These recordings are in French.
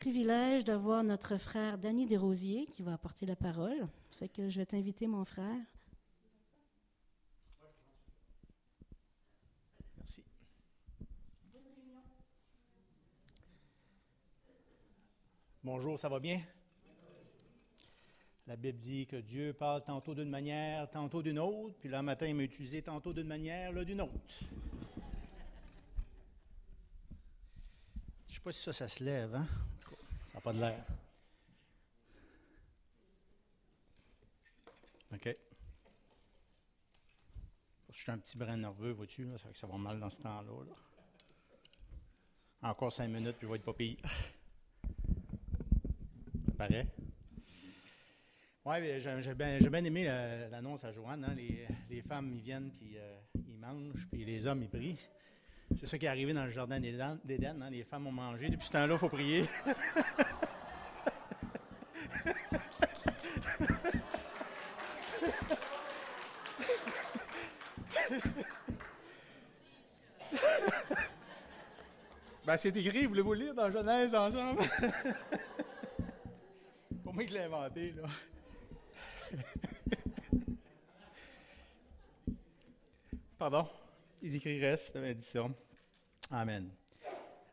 privilège d'avoir notre frère Danny Desrosiers qui va apporter la parole. Fait que je vais t'inviter, mon frère. Merci. Bonjour, ça va bien? La Bible dit que Dieu parle tantôt d'une manière, tantôt d'une autre, puis là, matin, il m'a utilisé tantôt d'une manière, là, d'une autre. Je ne sais pas si ça, ça se lève, hein? Ça n'a pas de l'air. OK. Je suis un petit brin nerveux, vois-tu, ça que ça va mal dans ce temps-là. là. Encore cinq minutes, puis je vais être pas. Ça paraît? Oui, j'ai bien, aimé euh, l'annonce à Joanne. hein. Les, les femmes, ils viennent, puis euh, ils mangent, puis les hommes, ils prient. C'est ça qui est arrivé dans le jardin d'Éden. hein. Les femmes ont mangé. Depuis ce temps-là, il faut prier. Ben, c'est écrit, voulez-vous lire dans Genèse ensemble? Pour moi qui l'ai inventé, là. Pardon? Les écrits dit ça. Amen.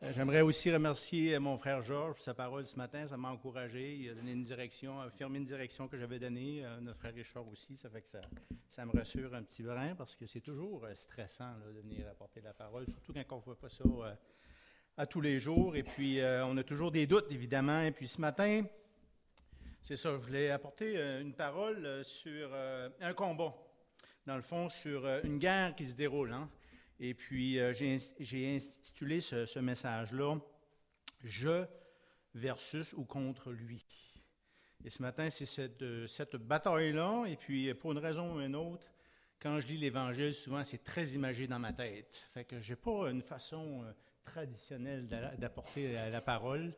Euh, J'aimerais aussi remercier euh, mon frère Georges pour sa parole ce matin. Ça m'a encouragé. Il a donné une direction, affirmé une direction que j'avais donnée. Euh, Notre frère Richard aussi. Ça fait que ça, ça me rassure un petit brin parce que c'est toujours stressant de venir apporter la parole, surtout quand on ne voit pas ça à tous les jours. Et puis, on a toujours des doutes, évidemment. Et puis, ce matin, c'est ça, je voulais apporter une parole sur un combat. Dans le fond, sur une guerre qui se déroule. hein. Et puis, euh, j'ai intitulé ce, message-là Je versus ou contre lui. Et ce matin, c'est cette, euh, bataille-là. Et puis, euh, pour une raison ou une autre, quand je lis l'Évangile, souvent, c'est très imagé dans ma tête. Fait que j'ai pas une façon traditionnelle d'a- d'apporter la, parole.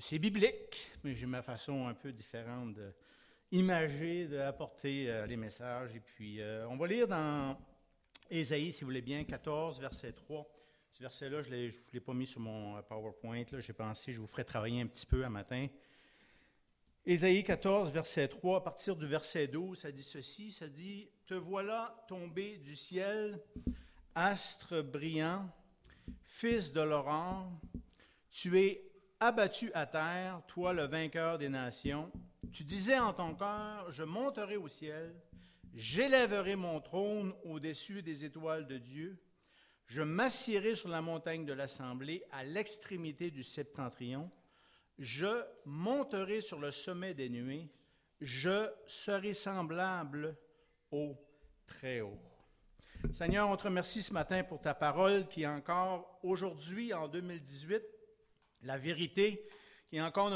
C'est biblique, mais j'ai ma façon un peu différente d'imager, d'apporter les messages. Et puis, on va lire dans Ésaïe, si vous voulez bien, 14, verset 3. Ce verset-là, je ne l'ai pas mis sur mon euh, PowerPoint. J'ai pensé, je vous ferai travailler un petit peu un matin. Ésaïe 14, verset 3, à partir du verset 12, ça dit ceci, ça dit, Te voilà tombé du ciel, astre brillant, fils de l'aurore, tu es abattu à terre, toi le vainqueur des nations. Tu disais en ton cœur, je monterai au ciel, j'élèverai mon trône au-dessus des étoiles de Dieu, je m'assierai sur la montagne de l'assemblée à l'extrémité du septentrion, je monterai sur le sommet des nuées, je serai semblable au Très-Haut. Seigneur, on te remercie ce matin pour ta parole qui est encore aujourd'hui, en 2018, la vérité, qui est encore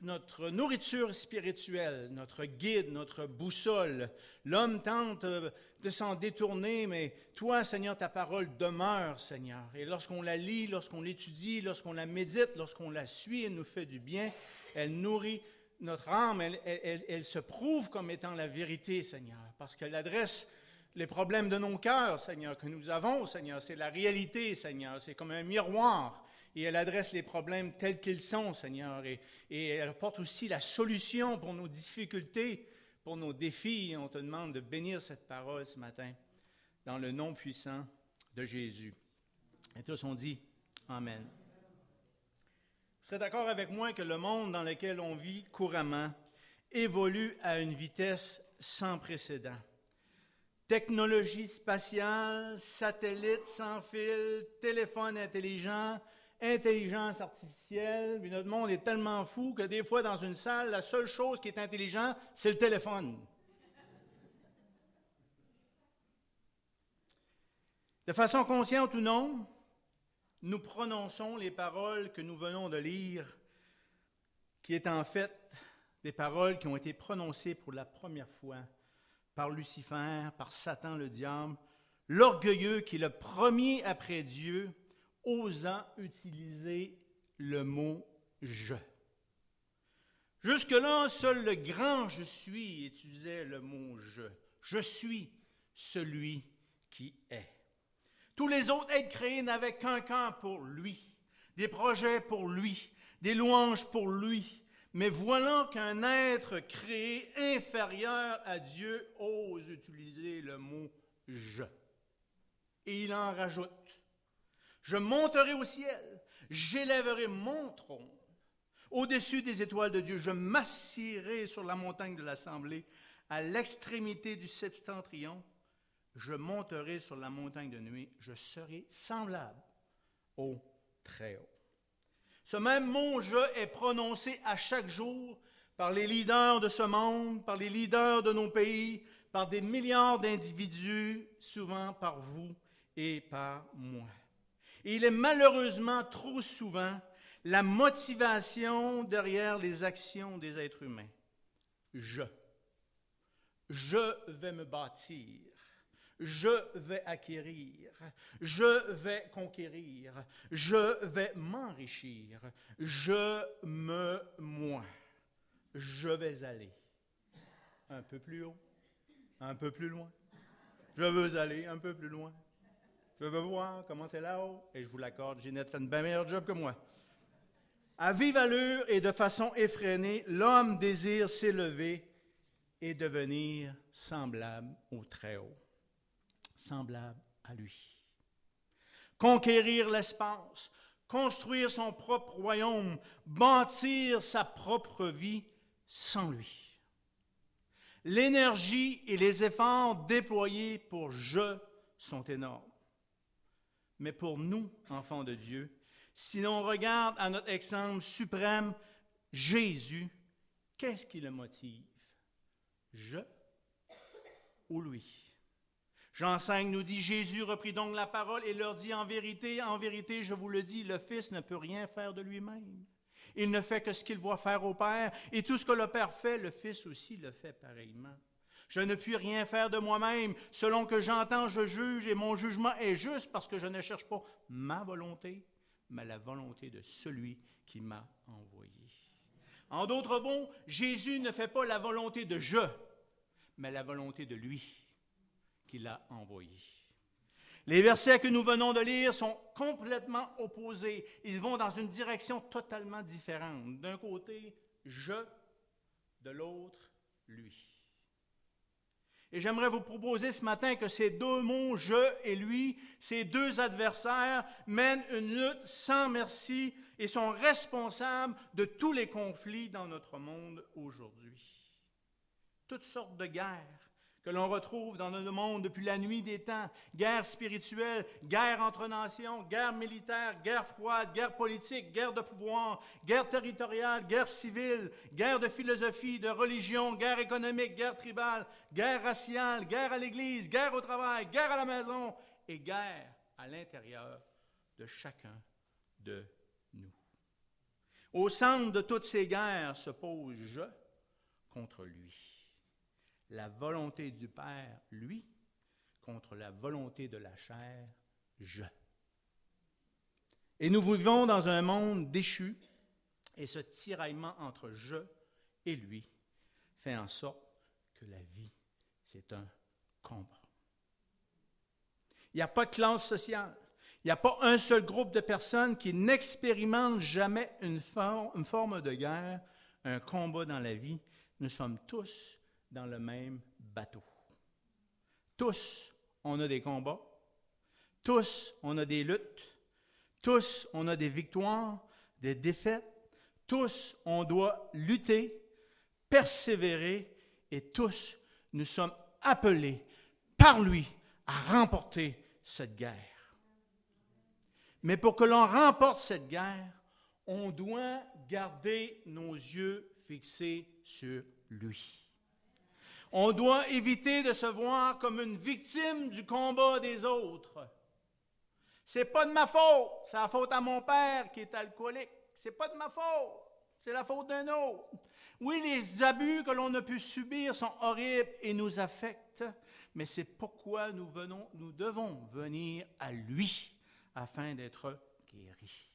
notre, nourriture spirituelle, notre guide, notre boussole. L'homme tente euh, de s'en détourner, mais toi, Seigneur, ta parole demeure, Seigneur. Et lorsqu'on la lit, lorsqu'on l'étudie, lorsqu'on la médite, lorsqu'on la suit, elle nous fait du bien, elle nourrit notre âme, elle- elle se prouve comme étant la vérité, Seigneur, parce qu'elle adresse les problèmes de nos cœurs, Seigneur, que nous avons, Seigneur. C'est la réalité, Seigneur. C'est comme un miroir. Et elle adresse les problèmes tels qu'ils sont, Seigneur. Et, elle apporte aussi la solution pour nos difficultés, pour nos défis. On te demande de bénir cette parole ce matin, dans le nom puissant de Jésus. Et tous on dit Amen. Vous serez d'accord avec moi que le monde dans lequel on vit couramment évolue à une vitesse sans précédent. Technologie spatiale, satellites sans fil, téléphone intelligent, intelligence artificielle. Puis notre monde est tellement fou que des fois, dans une salle, la seule chose qui est intelligente, c'est le téléphone. De façon consciente ou non, nous prononçons les paroles que nous venons de lire, qui est en fait des paroles qui ont été prononcées pour la première fois par Lucifer, par Satan le diable, l'orgueilleux qui est le premier après Dieu, osant utiliser le mot je. Jusque-là, seul le grand je suis utilisait le mot je. Je suis celui qui est. Tous les autres êtres créés n'avaient qu'un camp pour lui, des projets pour lui, des louanges pour lui. Mais voilà qu'un être créé inférieur à Dieu ose utiliser le mot je. Et il en rajoute. Je monterai au ciel, j'élèverai mon trône au-dessus des étoiles de Dieu, je m'assirai sur la montagne de l'assemblée, à l'extrémité du septentrion, je monterai sur la montagne de nuit, je serai semblable au Très-Haut. Ce même mot je est prononcé à chaque jour par les leaders de ce monde, par les leaders de nos pays, par des milliards d'individus, souvent par vous et par moi. Il est malheureusement trop souvent la motivation derrière les actions des êtres humains. Je. Je vais me bâtir. Je vais acquérir. Je vais conquérir. Je vais m'enrichir. Je me moi. Je vais aller un peu plus haut, un peu plus loin. Je veux aller un peu plus loin. Je veux voir comment c'est là-haut. Et je vous l'accorde, Ginette fait un bien meilleur job que moi. À vive allure et de façon effrénée, l'homme désire s'élever et devenir semblable au Très-Haut, semblable à lui. Conquérir l'espace, construire son propre royaume, bâtir sa propre vie sans lui. L'énergie et les efforts déployés pour je sont énormes. Mais pour nous, enfants de Dieu, si l'on regarde à notre exemple suprême, Jésus, qu'est-ce qui le motive? Je ou lui? Jean 5 nous dit, Jésus reprit donc la parole et leur dit en vérité, en vérité, je vous le dis, le Fils ne peut rien faire de lui-même. Il ne fait que ce qu'il voit faire au Père, et tout ce que le Père fait, le Fils aussi le fait pareillement. Je ne puis rien faire de moi-même. Selon que j'entends, je juge, et mon jugement est juste parce que je ne cherche pas ma volonté, mais la volonté de celui qui m'a envoyé. En d'autres mots, Jésus ne fait pas la volonté de je, mais la volonté de lui qui l'a envoyé. Les versets que nous venons de lire sont complètement opposés. Ils vont dans une direction totalement différente. D'un côté, je, de l'autre, lui. Et j'aimerais vous proposer ce matin que ces deux mots, je et lui, ces deux adversaires, mènent une lutte sans merci et sont responsables de tous les conflits dans notre monde aujourd'hui. Toutes sortes de guerres, que l'on retrouve dans notre monde depuis la nuit des temps. Guerre spirituelle, guerre entre nations, guerre militaire, guerre froide, guerre politique, guerre de pouvoir, guerre territoriale, guerre civile, guerre de philosophie, de religion, guerre économique, guerre tribale, guerre raciale, guerre à l'église, guerre au travail, guerre à la maison et guerre à l'intérieur de chacun de nous. Au centre de toutes ces guerres se pose je contre lui la volonté du Père, lui, contre la volonté de la chair, je. Et nous vivons dans un monde déchu, et ce tiraillement entre je et lui fait en sorte que la vie, c'est un combat. Il n'y a pas de classe sociale. Il n'y a pas un seul groupe de personnes qui n'expérimentent jamais une forme de guerre, un combat dans la vie. Nous sommes tous dans le même bateau. Tous, on a des combats. Tous, on a des luttes. Tous, on a des victoires, des défaites. Tous, on doit lutter, persévérer et tous, nous sommes appelés par lui à remporter cette guerre. Mais pour que l'on remporte cette guerre, on doit garder nos yeux fixés sur lui. On doit éviter de se voir comme une victime du combat des autres. C'est pas de ma faute, c'est la faute à mon père qui est alcoolique. C'est pas de ma faute, c'est la faute d'un autre. Oui, les abus que l'on a pu subir sont horribles et nous affectent, mais c'est pourquoi nous, nous devons venir à lui afin d'être guéris.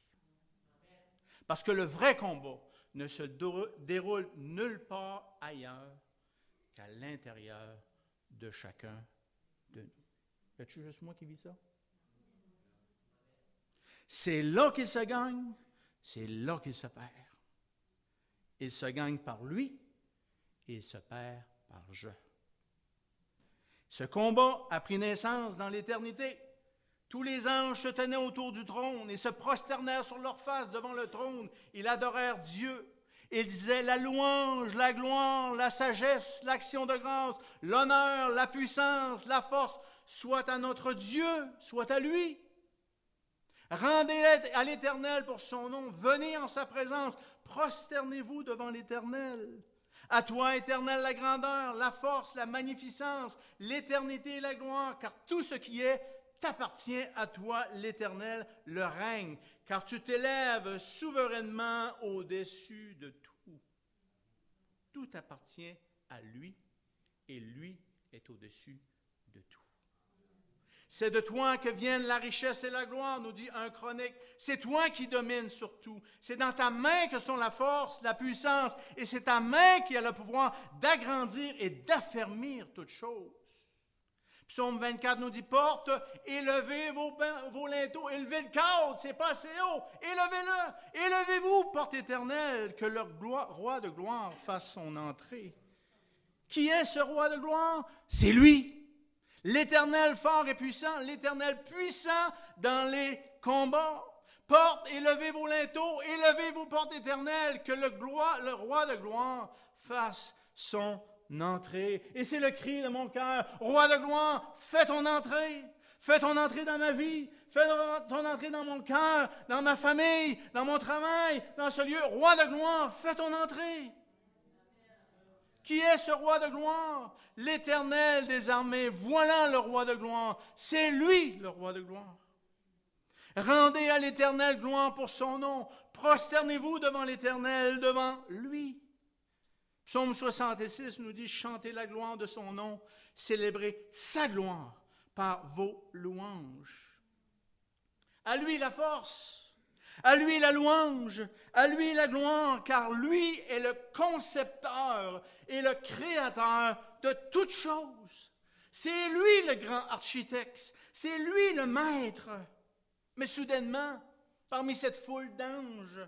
Parce que le vrai combat ne se déroule nulle part ailleurs à l'intérieur de chacun de nous. Est-ce juste moi qui vis ça? C'est là qu'il se gagne, c'est là qu'il se perd. Il se gagne par lui et il se perd par je. Ce combat a pris naissance dans l'éternité. Tous les anges se tenaient autour du trône et se prosternèrent sur leur face devant le trône. Ils adorèrent Dieu. Ils disaient la louange, la gloire, la sagesse, l'action de grâce, l'honneur, la puissance, la force, soit à notre Dieu, soit à lui. Rendez à l'Éternel pour son nom, venez en sa présence, prosternez-vous devant l'Éternel. À toi, Éternel, la grandeur, la force, la magnificence, l'éternité et la gloire, car tout ce qui est t'appartient à toi, l'Éternel, le règne, car tu t'élèves souverainement au-dessus de tout. Tout appartient à lui et lui est au-dessus de tout. C'est de toi que viennent la richesse et la gloire, nous dit un chronique. C'est toi qui domines sur tout. C'est dans ta main que sont la force, la puissance, et c'est ta main qui a le pouvoir d'agrandir et d'affermir toutes choses. Psaume 24 nous dit Porte, élevez vos, vos linteaux, élevez le cadre, c'est pas assez haut, élevez-le, élevez-vous, porte éternelle, que le roi de gloire fasse son entrée. Qui est ce roi de gloire? C'est lui. L'Éternel fort et puissant, l'Éternel puissant dans les combats. Porte, élevez vos linteaux, élevez vos portes éternelles, que le, le roi de gloire fasse son entrée. Et c'est le cri de mon cœur, roi de gloire, fais ton entrée, fais ton entrée dans ma vie, fais ton entrée dans mon cœur, dans ma famille, dans mon travail, dans ce lieu. Roi de gloire, fais ton entrée. Qui est ce roi de gloire? L'Éternel des armées. Voilà le roi de gloire. C'est lui le roi de gloire. Rendez à l'Éternel gloire pour son nom. Prosternez-vous devant l'Éternel, devant lui. Psaume 66 nous dit chantez la gloire de son nom, célébrez sa gloire par vos louanges. À lui la force, à lui la louange, à lui la gloire, car lui est le concepteur et le créateur de toutes choses. C'est lui le grand architecte, c'est lui le maître. Mais soudainement, parmi cette foule d'anges,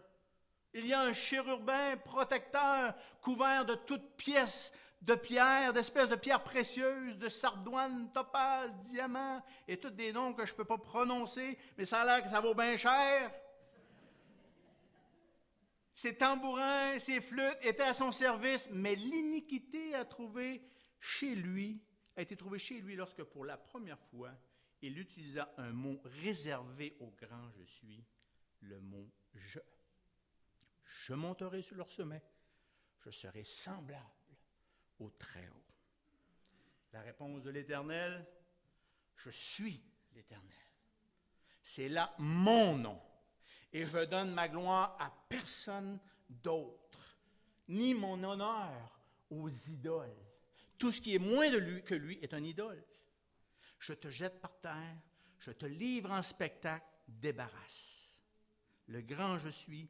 il y a un chérubin protecteur couvert de toutes pièces de pierres, d'espèces de pierres précieuses, de sardoines, topaz, diamants, et tous des noms que je ne peux pas prononcer, mais ça a l'air que ça vaut bien cher. Ses tambourins, ses flûtes étaient à son service, mais l'iniquité a trouvé chez lui, a été trouvée chez lui lorsque pour la première fois, il utilisa un mot réservé au grand je suis, le mot je. Je monterai sur leur sommet, je serai semblable au Très-Haut. La réponse de l'Éternel, je suis l'Éternel. C'est là mon nom et je donne ma gloire à personne d'autre, ni mon honneur aux idoles. Tout ce qui est moins de lui que lui est un idole. Je te jette par terre, je te livre en spectacle, débarrasse. Le grand je suis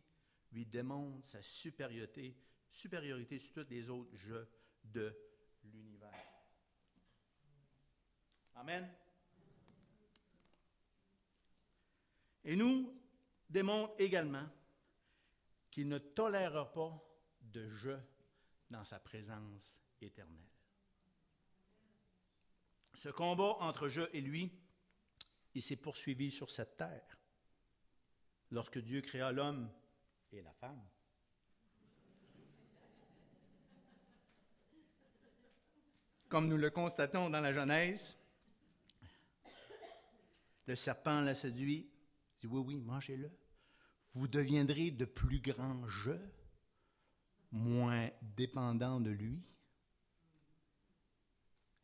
lui démontre sa supériorité, supériorité sur tous les autres je de l'univers. Amen. Et nous, démontre également qu'il ne tolérera pas de je dans sa présence éternelle. Ce combat entre je et lui, il s'est poursuivi sur cette terre lorsque Dieu créa l'homme et la femme? Comme nous le constatons dans la Genèse, le serpent l'a séduit, dit oui, oui, mangez-le vous deviendrez de plus grands je, moins dépendants de lui.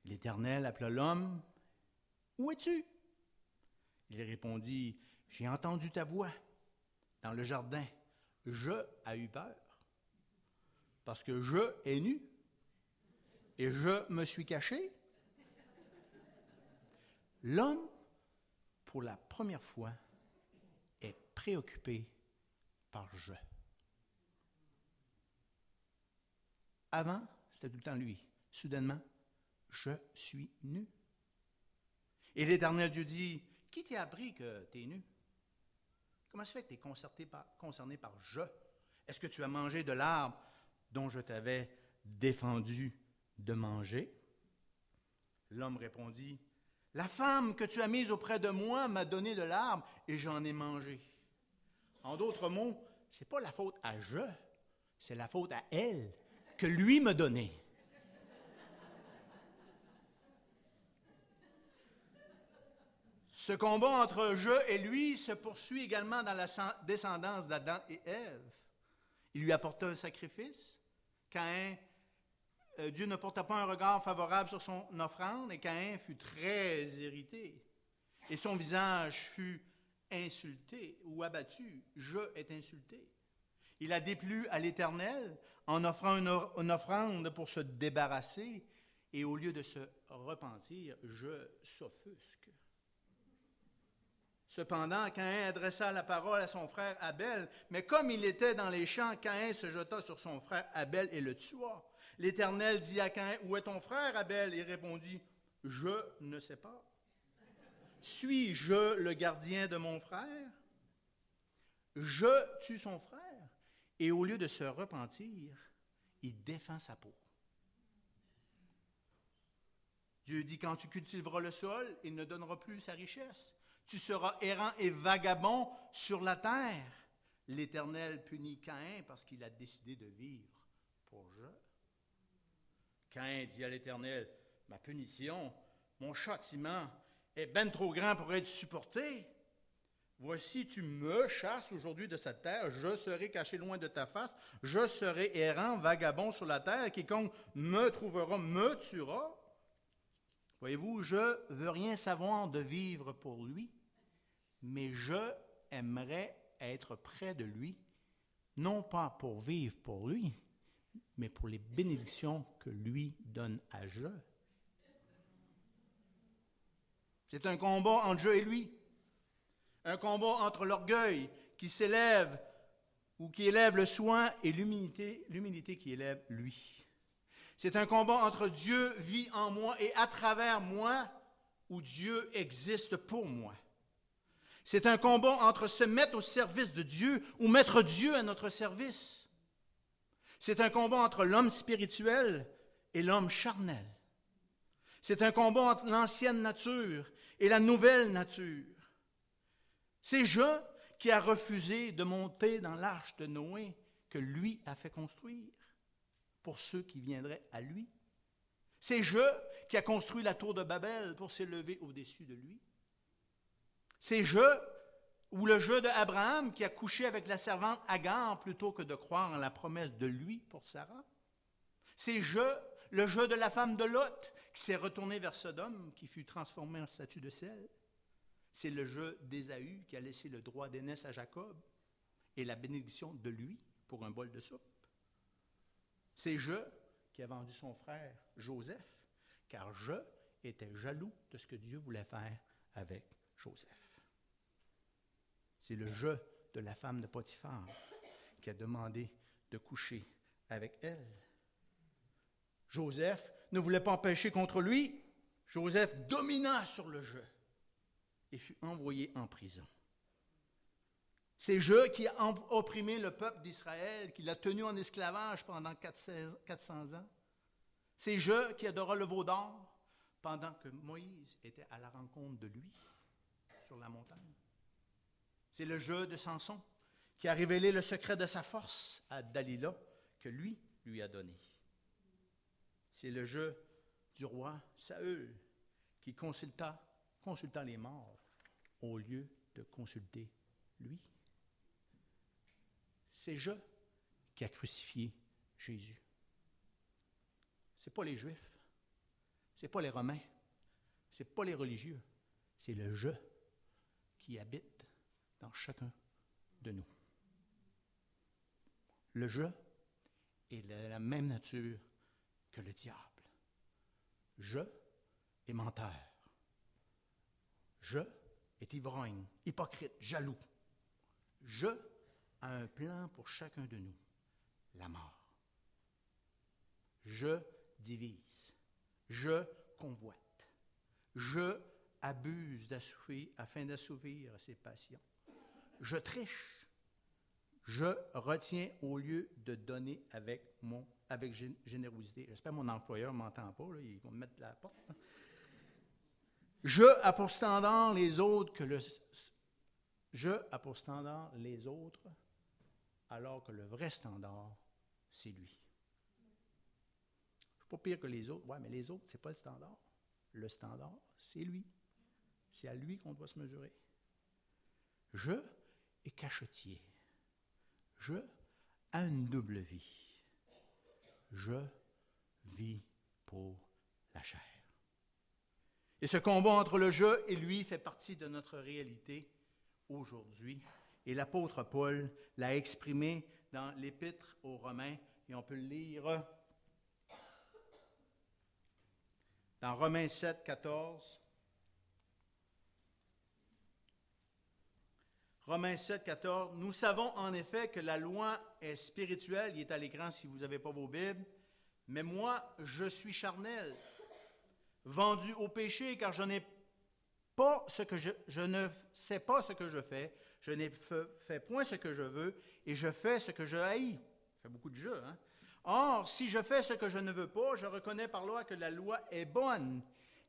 L'Éternel appela l'homme, Où es-tu Il répondit, J'ai entendu ta voix dans le jardin. Je a eu peur, parce que je est nu, et je me suis caché. L'homme, pour la première fois, est préoccupé je. Avant, c'était tout le temps lui. Soudainement, je suis nu. Et l'Éternel Dieu dit, qui t'a appris que tu es nu? Comment se fait que tu es concerné par, je? Est-ce que tu as mangé de l'arbre dont je t'avais défendu de manger? L'homme répondit, La femme que tu as mise auprès de moi m'a donné de l'arbre et j'en ai mangé. En d'autres mots, ce n'est pas la faute à je, c'est la faute à elle que lui me donnait. Ce combat entre je et lui se poursuit également dans la descendance d'Adam et Ève. Il lui apporta un sacrifice. Caïn, euh, Dieu ne porta pas un regard favorable sur son offrande et Caïn fut très irrité. Et son visage fut insulté ou abattu. Je est insulté. Il a déplu à l'Éternel en offrant une offrande pour se débarrasser et au lieu de se repentir, je s'offusque. Cependant, Caïn adressa la parole à son frère Abel, mais comme il était dans les champs, Caïn se jeta sur son frère Abel et le tua. L'Éternel dit à Caïn, Où est ton frère Abel? Il répondit, Je ne sais pas. Suis-je le gardien de mon frère? Je tue son frère. Et au lieu de se repentir, il défend sa peau. Dieu dit, quand tu cultiveras le sol, il ne donnera plus sa richesse. Tu seras errant et vagabond sur la terre. L'Éternel punit Caïn parce qu'il a décidé de vivre pour je. Caïn dit à l'Éternel, ma punition, mon châtiment est bien trop grand pour être supporté. Voici, tu me chasses aujourd'hui de cette terre, je serai caché loin de ta face, je serai errant, vagabond sur la terre, quiconque me trouvera me tuera. Voyez-vous, je veux rien savoir de vivre pour lui, mais je aimerais être près de lui, non pas pour vivre pour lui, mais pour les bénédictions que lui donne à je. C'est un combat entre je et lui, un combat entre l'orgueil qui s'élève ou qui élève le soin et l'humilité, l'humilité qui élève lui. C'est un combat entre Dieu vit en moi et à travers moi, où Dieu existe pour moi. C'est un combat entre se mettre au service de Dieu ou mettre Dieu à notre service. C'est un combat entre l'homme spirituel et l'homme charnel. C'est un combat entre l'ancienne nature et la nouvelle nature. C'est Jean qui a refusé de monter dans l'arche de Noé que lui a fait construire pour ceux qui viendraient à lui. C'est je qui a construit la tour de Babel pour s'élever au-dessus de lui. C'est je ou le jeu d'Abraham qui a couché avec la servante Agar plutôt que de croire en la promesse de lui pour Sarah? C'est je, le jeu de la femme de Lot qui s'est retournée vers Sodome, qui fut transformée en statue de sel? C'est le jeu d'Ésaü qui a laissé le droit d'aînesse à Jacob et la bénédiction de lui pour un bol de soupe? C'est je qui a vendu son frère Joseph, car je étais jaloux de ce que Dieu voulait faire avec Joseph. C'est le je de la femme de Potiphar qui a demandé de coucher avec elle. Joseph ne voulait pas empêcher contre lui. Joseph domina sur le jeu et fut envoyé en prison. C'est je qui a opprimé le peuple d'Israël, qui l'a tenu en esclavage pendant 400 ans. C'est je qui adora le veau d'or pendant que Moïse était à la rencontre de lui sur la montagne. C'est le jeu de Samson qui a révélé le secret de sa force à Dalila que lui lui a donné. C'est le jeu du roi Saül qui consulta, consulta les morts au lieu de consulter lui. C'est je qui a crucifié Jésus. Ce n'est pas les Juifs, ce n'est pas les Romains, ce n'est pas les religieux, c'est le je qui habite dans chacun de nous. Le je est de la même nature que le diable. Je est menteur. Je est ivrogne, hypocrite, jaloux. Je a un plan pour chacun de nous, la mort. Je divise. Je convoite. Je abuse afin d'assouvir ses passions. Je triche. Je retiens au lieu de donner avec, mon, avec générosité. J'espère que mon employeur ne m'entend pas, là, il va me mettre la porte. Je a pour standard les autres que le. Je a pour standard les autres, alors que le vrai standard, c'est lui. Je ne suis pas pire que les autres. Oui, mais les autres, ce n'est pas le standard. Le standard, c'est lui. C'est à lui qu'on doit se mesurer. Je est cachetier. Je a une double vie. Je vis pour la chair. Et ce combat entre le je et lui fait partie de notre réalité aujourd'hui. Et l'apôtre Paul l'a exprimé dans l'épître aux Romains, et on peut le lire dans Romains 7, 14. Romains 7, 14. Nous savons en effet que la loi est spirituelle. Il est à l'écran si vous n'avez pas vos Bibles. Mais moi, je suis charnel, vendu au péché, car je n'ai pas ce que je, ne sais pas ce que je fais. Je n'ai fait point ce que je veux, et je fais ce que je haïs. Ça fait beaucoup de jeux, hein? Or, si je fais ce que je ne veux pas, je reconnais par là que la loi est bonne.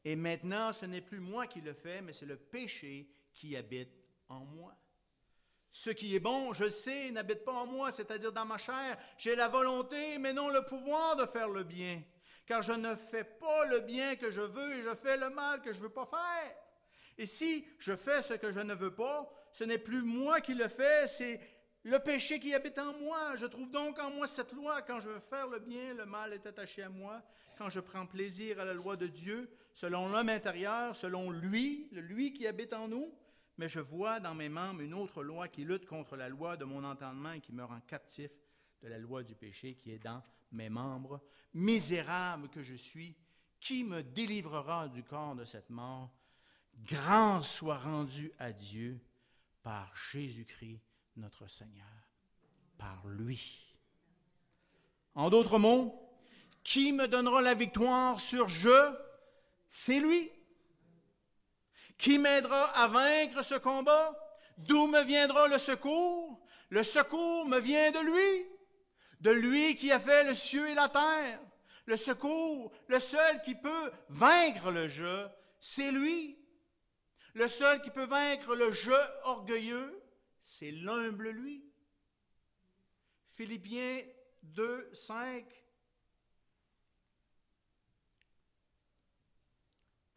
Et maintenant, ce n'est plus moi qui le fais, mais c'est le péché qui habite en moi. Ce qui est bon, je sais, n'habite pas en moi, c'est-à-dire dans ma chair. J'ai la volonté, mais non le pouvoir de faire le bien. Car je ne fais pas le bien que je veux et je fais le mal que je ne veux pas faire. Et si je fais ce que je ne veux pas, ce n'est plus moi qui le fais, c'est le péché qui habite en moi. Je trouve donc en moi cette loi. Quand je veux faire le bien, le mal est attaché à moi. Quand je prends plaisir à la loi de Dieu, selon l'homme intérieur, selon lui, le lui qui habite en nous, mais je vois dans mes membres une autre loi qui lutte contre la loi de mon entendement et qui me rend captif de la loi du péché qui est dans mes membres. Misérable que je suis, qui me délivrera du corps de cette mort? Grand soit rendu à Dieu par Jésus-Christ notre Seigneur, par lui. En d'autres mots, qui me donnera la victoire sur je? C'est lui. Qui m'aidera à vaincre ce combat? D'où me viendra le secours? Le secours me vient de lui, de lui qui a fait le ciel et la terre. Le secours, le seul qui peut vaincre le jeu, c'est lui. Le seul qui peut vaincre le jeu orgueilleux, c'est l'humble lui. Philippiens 2, 5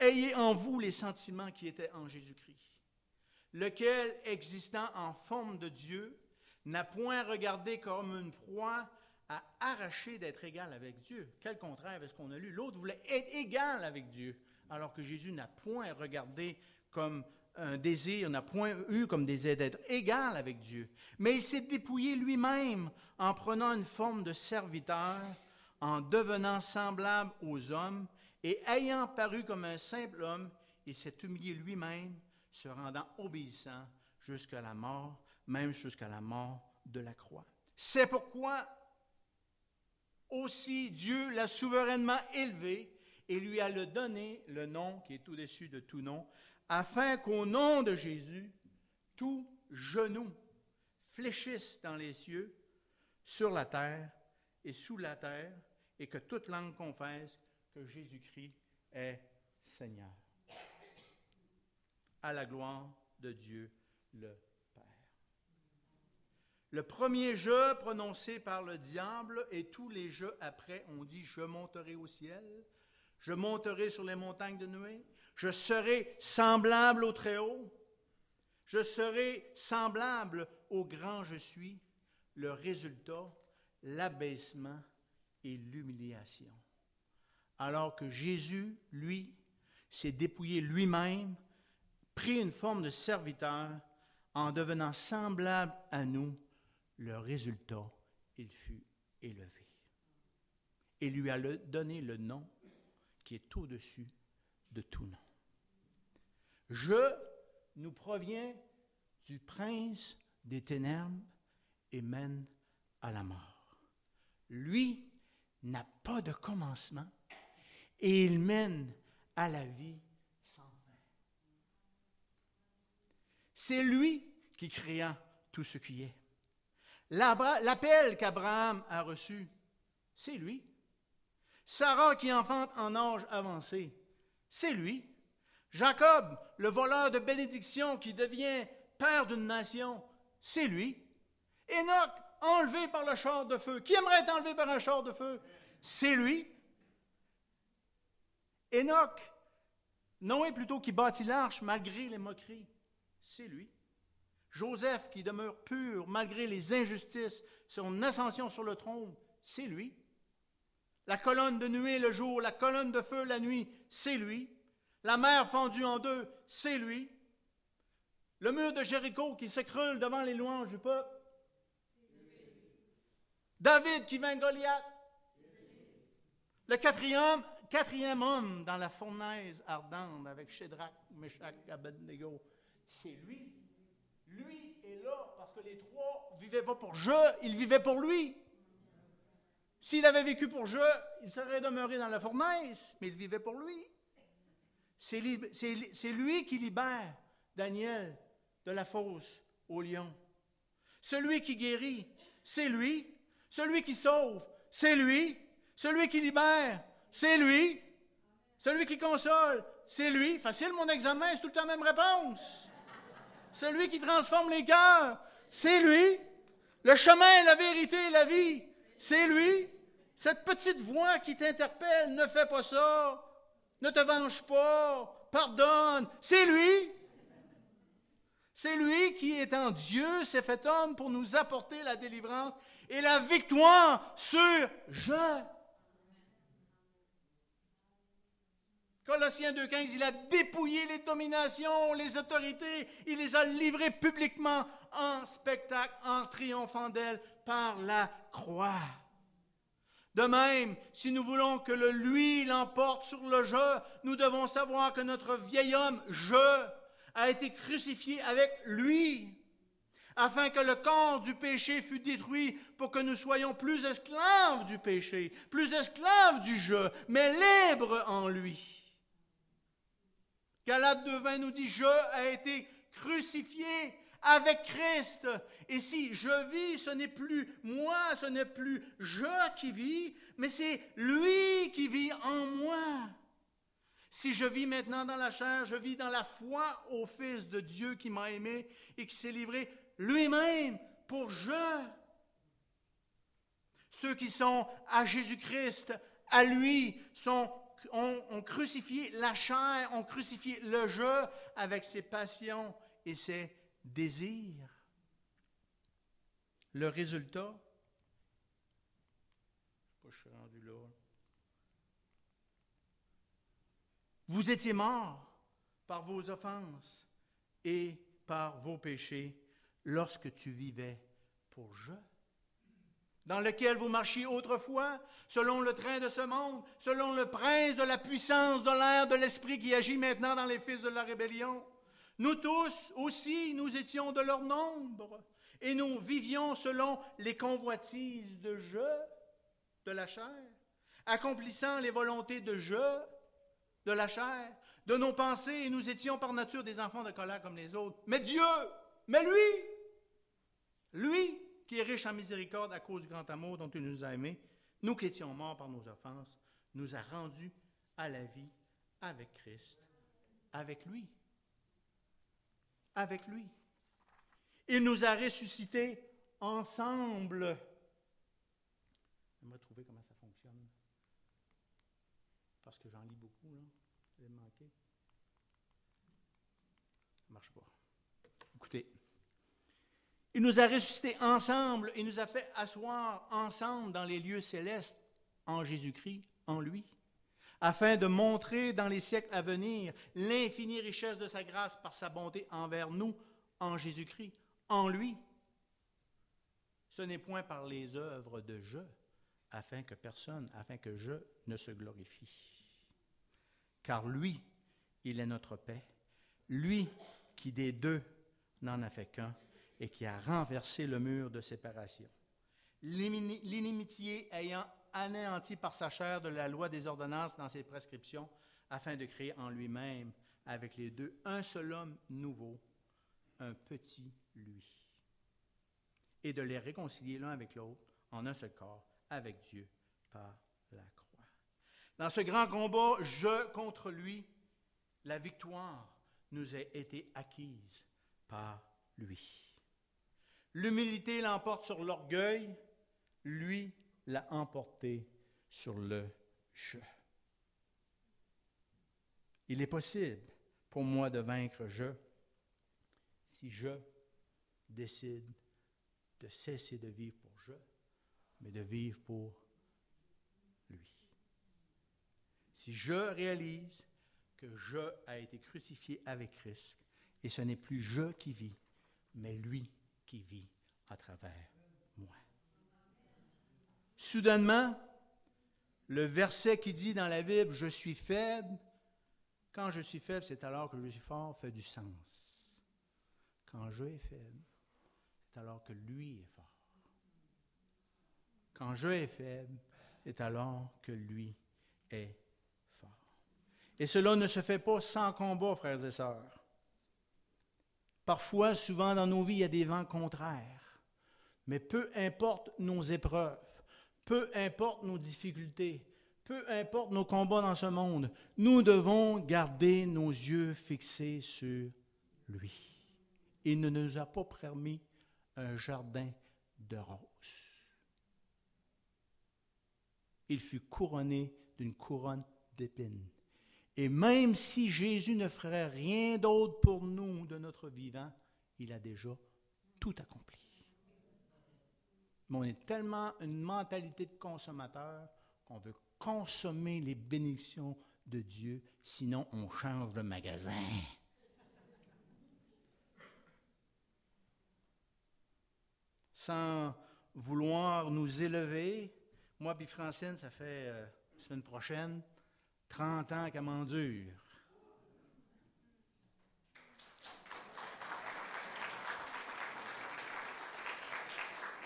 Ayez en vous les sentiments qui étaient en Jésus-Christ, lequel, existant en forme de Dieu, n'a point regardé comme une proie à arracher d'être égal avec Dieu. Quel contraire avec ce qu'on a lu? L'autre voulait être égal avec Dieu, alors que Jésus n'a point regardé comme un désir, n'a point eu comme désir d'être égal avec Dieu. Mais il s'est dépouillé lui-même en prenant une forme de serviteur, en devenant semblable aux hommes et ayant paru comme un simple homme, il s'est humilié lui-même, se rendant obéissant jusqu'à la mort, même jusqu'à la mort de la croix. C'est pourquoi aussi Dieu l'a souverainement élevé et lui a donné le nom qui est au-dessus de tout nom, afin qu'au nom de Jésus, tout genou fléchisse dans les cieux, sur la terre et sous la terre, et que toute langue confesse que Jésus-Christ est Seigneur. À la gloire de Dieu le Père. Le premier jeu prononcé par le diable et tous les jeux après ont dit Je monterai au ciel, je monterai sur les montagnes de Noé, je serai semblable au Très-Haut, je serai semblable au grand je suis. Le résultat, l'abaissement et l'humiliation alors que Jésus, lui, s'est dépouillé lui-même, pris une forme de serviteur, en devenant semblable à nous, le résultat, il fut élevé. Et lui a donné le nom qui est au-dessus de tout nom. Je nous provient du prince des ténèbres et mène à la mort. Lui n'a pas de commencement et il mène à la vie sans fin. C'est lui qui créa tout ce qui est. L'appel qu'Abraham a reçu, c'est lui. Sarah qui enfante en âge avancé, c'est lui. Jacob, le voleur de bénédiction qui devient père d'une nation, c'est lui. Enoch, enlevé par le char de feu. Qui aimerait être enlevé par un char de feu? C'est lui. Enoch, Noé plutôt qui bâtit l'arche malgré les moqueries, c'est lui. Joseph qui demeure pur malgré les injustices, son ascension sur le trône, c'est lui. La colonne de nuée le jour, la colonne de feu la nuit, c'est lui. La mer fendue en deux, c'est lui. Le mur de Jéricho qui s'écroule devant les louanges du peuple. David qui vainc Goliath. Le quatrième, quatrième homme dans la fournaise ardente avec Shadrach, Meshach, Abednego, c'est lui. Lui est là parce que les trois ne vivaient pas pour je, ils vivaient pour lui. S'il avait vécu pour je, il serait demeuré dans la fournaise, mais il vivait pour lui. C'est lui qui libère Daniel de la fosse au lion. Celui qui guérit, c'est lui. Celui qui sauve, c'est lui. Celui qui libère, c'est lui. Celui qui console, c'est lui. Facile mon examen, c'est tout le temps la même réponse. Celui qui transforme les cœurs, c'est lui. Le chemin, la vérité la vie, c'est lui. Cette petite voix qui t'interpelle, ne fais pas ça, ne te venge pas, pardonne, c'est lui. C'est lui qui, étant Dieu, s'est fait homme pour nous apporter la délivrance et la victoire sur je. Colossiens 2.15, il a dépouillé les dominations, les autorités, il les a livrées publiquement en spectacle, en triomphant d'elles par la croix. De même, si nous voulons que le lui l'emporte sur le je, nous devons savoir que notre vieil homme, je, a été crucifié avec lui, afin que le corps du péché fût détruit pour que nous soyons plus esclaves du péché, plus esclaves du je, mais libres en lui. Galate 2.20 nous dit, je a été crucifié avec Christ. Et si je vis, ce n'est plus moi, ce n'est plus je qui vis, mais c'est lui qui vit en moi. Si je vis maintenant dans la chair, je vis dans la foi au Fils de Dieu qui m'a aimé et qui s'est livré lui-même pour je. Ceux qui sont à Jésus-Christ, à lui, sont, ont, crucifié la chair, ont crucifié le je avec ses passions et ses désirs. Le résultat, je suis rendu là. Vous étiez morts par vos offenses et par vos péchés lorsque tu vivais pour je, dans lequel vous marchiez autrefois, selon le train de ce monde, selon le prince de la puissance de l'air de l'esprit qui agit maintenant dans les fils de la rébellion. Nous tous aussi, nous étions de leur nombre, et nous vivions selon les convoitises de je, de la chair, accomplissant les volontés de je, de la chair, de nos pensées, et nous étions par nature des enfants de colère comme les autres. Mais Dieu, mais lui, lui qui est riche en miséricorde à cause du grand amour dont il nous a aimés, nous qui étions morts par nos offenses, nous a rendus à la vie avec Christ, avec lui. Avec lui. Il nous a ressuscités ensemble. On va trouver comment ça fonctionne. Parce que j'en lis beaucoup, là. Ça. Ça marche pas. Écoutez. Il nous a ressuscités ensemble et nous a fait asseoir ensemble dans les lieux célestes en Jésus-Christ, en lui, afin de montrer dans les siècles à venir l'infinie richesse de sa grâce par sa bonté envers nous en Jésus-Christ, en lui. Ce n'est point par les œuvres de je, afin que personne, afin que je ne se glorifie. Car lui, il est notre paix, lui qui des deux n'en a fait qu'un et qui a renversé le mur de séparation. L'inimitié ayant anéanti par sa chair de la loi des ordonnances dans ses prescriptions, afin de créer en lui-même, avec les deux, un seul homme nouveau, un petit lui et de les réconcilier l'un avec l'autre en un seul corps avec Dieu par la croix. Dans ce grand combat, je contre lui, la victoire nous a été acquise par lui. L'humilité l'emporte sur l'orgueil, lui l'a emporté sur le je. Il est possible pour moi de vaincre je si je décide de cesser de vivre pour je, mais de vivre pour lui. Si je réalise que je a été crucifié avec Christ, et ce n'est plus je qui vis, mais lui qui vit à travers moi. Soudainement, le verset qui dit dans la Bible, je suis faible, quand je suis faible, c'est alors que je suis fort, fait du sens. Quand je suis faible, c'est alors que lui est fort. Quand je suis faible, c'est alors que lui est fort. Et cela ne se fait pas sans combat, frères et sœurs. Parfois, souvent dans nos vies, il y a des vents contraires. Mais peu importe nos épreuves, peu importe nos difficultés, peu importe nos combats dans ce monde, nous devons garder nos yeux fixés sur lui. Il ne nous a pas permis un jardin de roses. Il fut couronné d'une couronne d'épines. Et même si Jésus ne ferait rien d'autre pour nous de notre vivant, il a déjà tout accompli. Mais on est tellement une mentalité de consommateur qu'on veut consommer les bénédictions de Dieu, sinon on change de magasin. Sans vouloir nous élever, moi puis Francine, ça fait euh, semaine prochaine 30 ans qu'elle m'endure.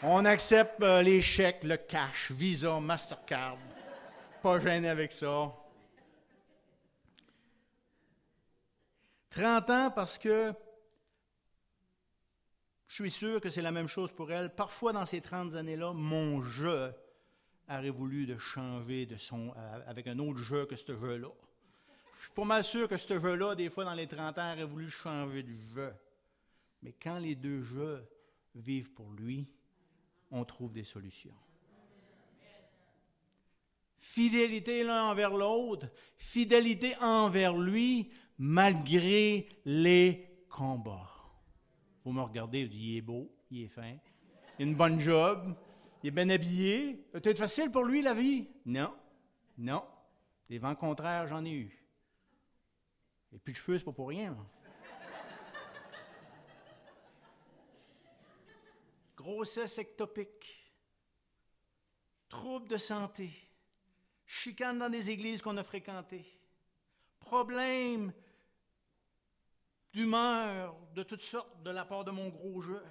On accepte euh, les chèques, le cash, Visa, Mastercard. Pas gêné avec ça. 30 ans parce que je suis sûr que c'est la même chose pour elle. Parfois, dans ces 30 années-là, mon jeu aurait voulu de changer de son, euh, avec un autre jeu que ce jeu-là. Je suis pas mal sûr que ce jeu-là, des fois, dans les 30 ans, aurait voulu changer de jeu. Mais quand les deux jeux vivent pour lui, on trouve des solutions. Fidélité l'un envers l'autre, fidélité envers lui, malgré les combats. Vous me regardez, vous dites, il est beau, il est fin, il a une bonne job, il est bien habillé. Ça être facile pour lui, la vie? Non, non. Des vents contraires, j'en ai eu. Et plus de cheveux, c'est pas pour rien. Grossesse ectopique, troubles de santé, chicane dans des églises qu'on a fréquentées, problèmes d'humeur de toutes sortes de la part de mon gros jeu,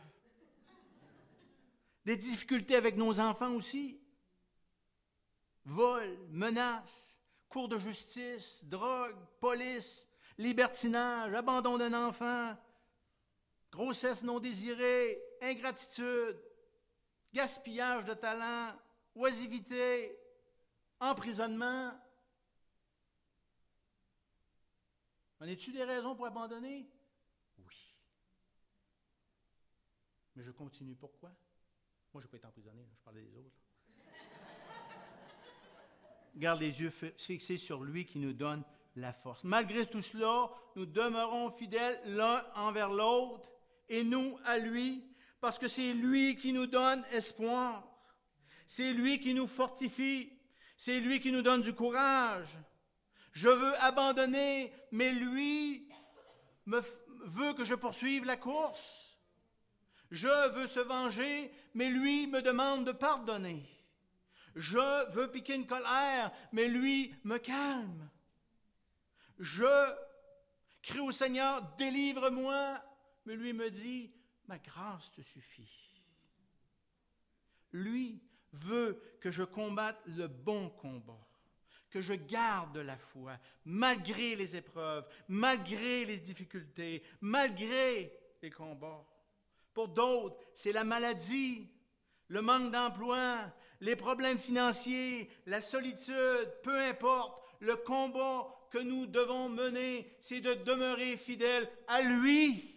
des difficultés avec nos enfants aussi, vol, menaces, cours de justice, drogue, police, libertinage, abandon d'un enfant, grossesse non désirée, ingratitude, gaspillage de talent, oisivité, emprisonnement. En es-tu des raisons pour abandonner? Oui. Mais je continue. Pourquoi? Moi, je ne vais pas être emprisonné, je parlais des autres. Garde les yeux fixés sur lui qui nous donne la force. Malgré tout cela, nous demeurons fidèles l'un envers l'autre et nous à lui, parce que c'est lui qui nous donne espoir. C'est lui qui nous fortifie. C'est lui qui nous donne du courage. Je veux abandonner, mais lui veut que je poursuive la course. Je veux se venger, mais lui me demande de pardonner. Je veux piquer une colère, mais lui me calme. Je crie au Seigneur, délivre-moi, mais lui me dit, ma grâce te suffit. Lui veut que je combatte le bon combat, que je garde la foi, malgré les épreuves, malgré les difficultés, malgré les combats. Pour d'autres, c'est la maladie, le manque d'emploi, les problèmes financiers, la solitude, peu importe. Le combat que nous devons mener, c'est de demeurer fidèles à lui,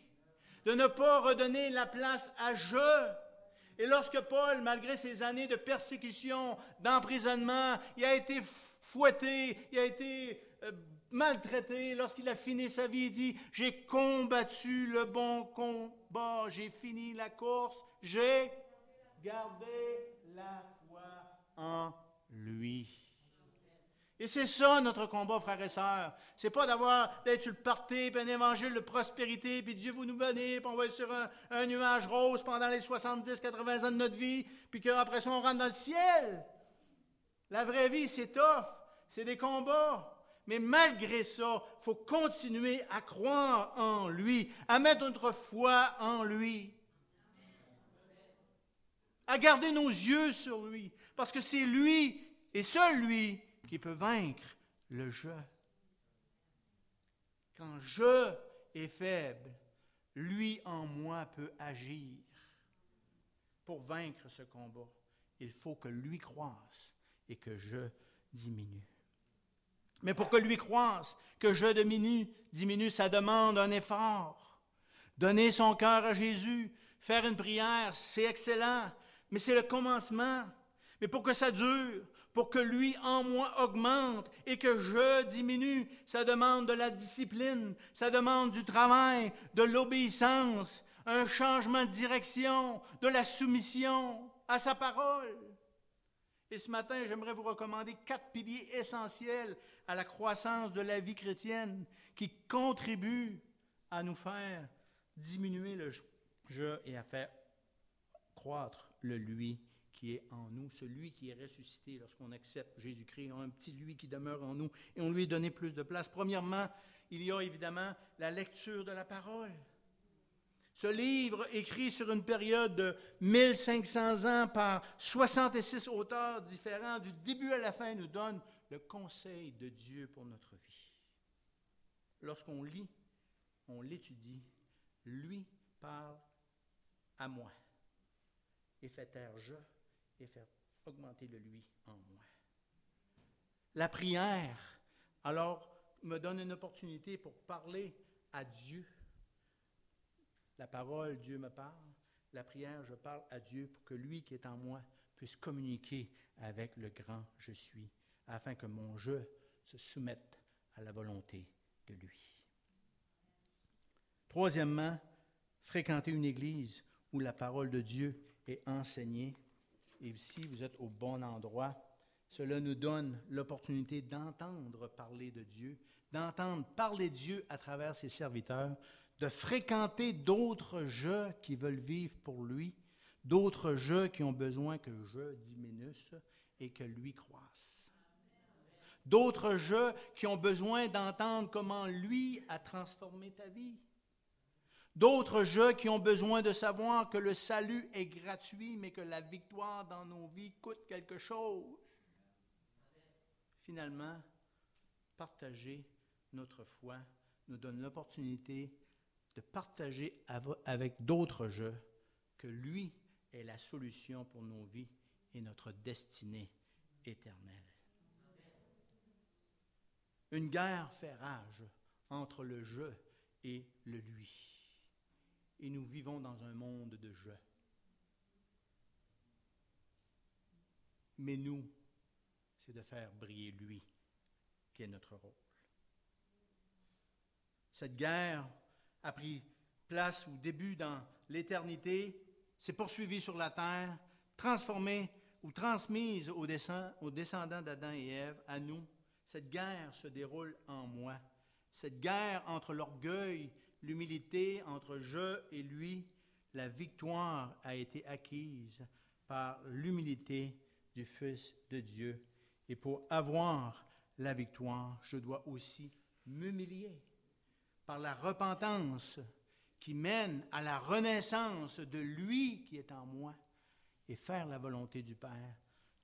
de ne pas redonner la place à je. Et lorsque Paul, malgré ses années de persécution, d'emprisonnement, il a été fouetté, il a été euh, maltraité, lorsqu'il a fini sa vie, il dit, j'ai combattu le bon combat, j'ai fini la course, j'ai gardé la foi en lui. Et c'est ça notre combat, frères et sœurs. C'est pas d'avoir d'être sur le parti, puis un évangile de prospérité, puis Dieu vous nous bénit, puis on va être sur un, un nuage rose pendant les 70, 80 ans de notre vie, puis qu'après ça, on rentre dans le ciel. La vraie vie, c'est tough, c'est des combats. Mais malgré ça, il faut continuer à croire en lui, à mettre notre foi en lui, à garder nos yeux sur lui, parce que c'est lui et seul lui qui peut vaincre le je. Quand je est faible, lui en moi peut agir. Pour vaincre ce combat, il faut que lui croisse et que je diminue. Mais pour que lui croisse, que je diminue, diminue, ça demande un effort. Donner son cœur à Jésus, faire une prière, c'est excellent, mais c'est le commencement. Mais pour que ça dure, pour que lui en moi augmente et que je diminue, ça demande de la discipline, ça demande du travail, de l'obéissance, un changement de direction, de la soumission à sa parole. Et ce matin, j'aimerais vous recommander quatre piliers essentiels à la croissance de la vie chrétienne qui contribuent à nous faire diminuer le je et à faire croître le lui qui est en nous, celui qui est ressuscité lorsqu'on accepte Jésus-Christ, un petit lui qui demeure en nous et on lui est donné plus de place. Premièrement, il y a évidemment la lecture de la parole. Ce livre, écrit sur une période de 1500 ans par 66 auteurs différents, du début à la fin, nous donne le conseil de Dieu pour notre vie. Lorsqu'on lit, on l'étudie, lui parle à moi et fait taire je et fait augmenter le lui en moi. La prière, alors, me donne une opportunité pour parler à Dieu la parole, Dieu me parle. La prière, je parle à Dieu pour que lui qui est en moi puisse communiquer avec le grand je suis, afin que mon je se soumette à la volonté de lui. Troisièmement, fréquenter une église où la parole de Dieu est enseignée. Et si vous êtes au bon endroit, cela nous donne l'opportunité d'entendre parler de Dieu, d'entendre parler Dieu à travers ses serviteurs, de fréquenter d'autres jeux qui veulent vivre pour lui, d'autres jeux qui ont besoin que je diminue et que lui croisse. D'autres jeux qui ont besoin d'entendre comment lui a transformé ta vie. D'autres jeux qui ont besoin de savoir que le salut est gratuit, mais que la victoire dans nos vies coûte quelque chose. Finalement, partager notre foi nous donne l'opportunité de partager avec d'autres jeux que lui est la solution pour nos vies et notre destinée éternelle. Une guerre fait rage entre le je et le lui. Et nous vivons dans un monde de je. Mais nous, c'est de faire briller lui, qui est notre rôle. Cette guerre a pris place ou début dans l'éternité, s'est poursuivi sur la terre, transformé ou transmise aux descendants d'Adam et Ève, à nous. Cette guerre se déroule en moi. Cette guerre entre l'orgueil, l'humilité, entre je et lui, la victoire a été acquise par l'humilité du Fils de Dieu. Et pour avoir la victoire, je dois aussi m'humilier par la repentance qui mène à la renaissance de lui qui est en moi et faire la volonté du Père,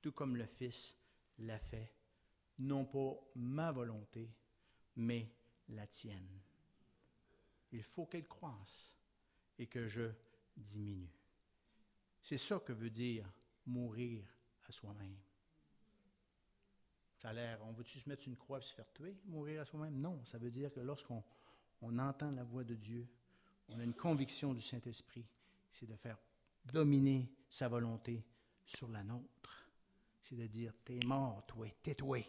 tout comme le Fils l'a fait, non pas ma volonté, mais la tienne. Il faut qu'elle croisse et que je diminue. C'est ça que veut dire mourir à soi-même. Ça a l'air, on veut-tu se mettre une croix et se faire tuer, mourir à soi-même? Non, ça veut dire que lorsqu'on on entend la voix de Dieu, on a une conviction du Saint-Esprit, c'est de faire dominer sa volonté sur la nôtre. C'est de dire, t'es mort, toi, tais-toi.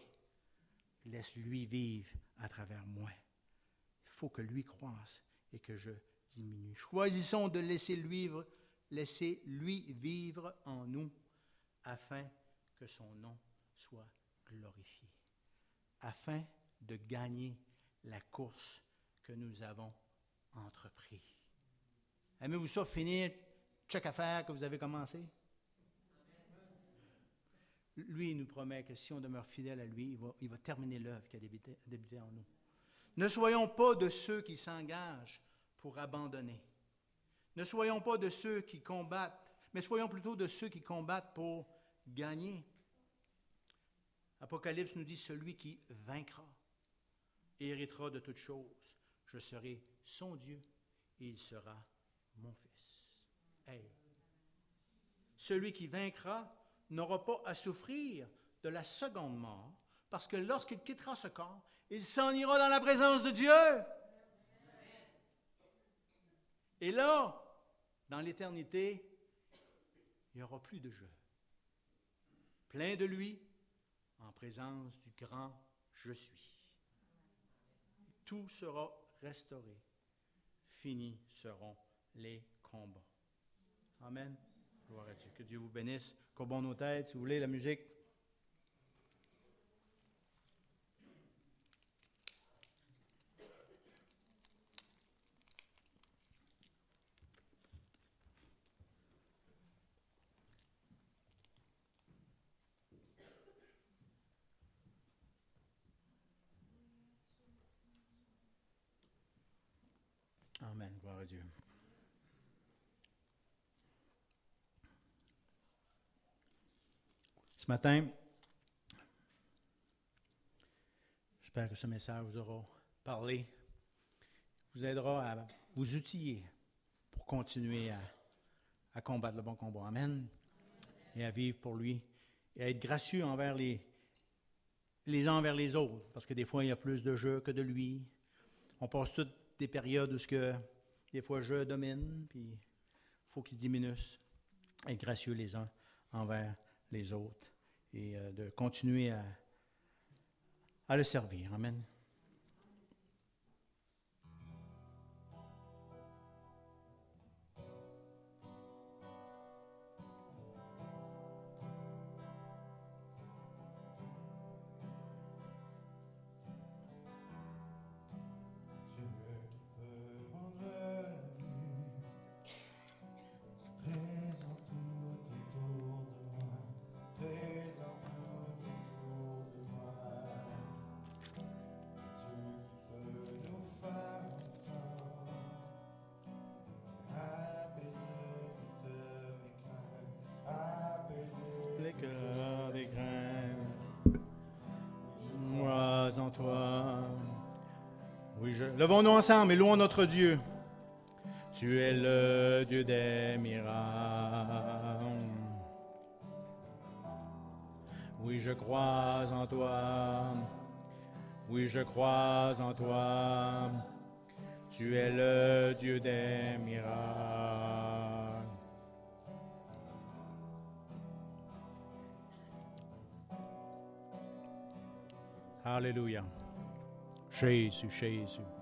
Laisse-lui vivre à travers moi. Il faut que lui croisse et que je diminue. Choisissons de laisser lui vivre, laisser lui vivre en nous afin que son nom soit glorifié, afin de gagner la course que nous avons entrepris. Aimez-vous ça, finir? Chaque affaire que vous avez commencé? Lui, nous promet que si on demeure fidèle à lui, il va, terminer l'œuvre qui a débuté, débuté en nous. Ne soyons pas de ceux qui s'engagent pour abandonner. Ne soyons pas de ceux qui combattent, mais soyons plutôt de ceux qui combattent pour gagner. Apocalypse nous dit celui qui vaincra héritera de toutes choses. Je serai son Dieu et il sera mon fils. Hey. Celui qui vaincra n'aura pas à souffrir de la seconde mort, parce que lorsqu'il quittera ce corps, il s'en ira dans la présence de Dieu. Et là, dans l'éternité, il n'y aura plus de jeu. Plein de lui, en présence du grand Je suis. Tout sera restauré. Finis seront les combats. Amen. Gloire à Dieu. Que Dieu vous bénisse. Courbons nos têtes, si vous voulez, la musique. Amen. Gloire à Dieu. Ce matin, j'espère que ce message vous aura parlé, vous aidera à vous outiller pour continuer à, combattre le bon combat. Amen. Et à vivre pour lui et à être gracieux envers les, uns envers les autres, parce que des fois, il y a plus de jeu que de lui. On passe toutes des périodes où ce que, des fois je domine, puis il faut qu'ils diminuent. Être gracieux les uns envers les autres et euh, de continuer à, à le servir. Amen. Levons-nous ensemble et louons notre Dieu. Tu es le Dieu des miracles. Oui, je crois en toi. Oui, je crois en toi. Tu es le Dieu des miracles. Alléluia. Jésus, Jésus.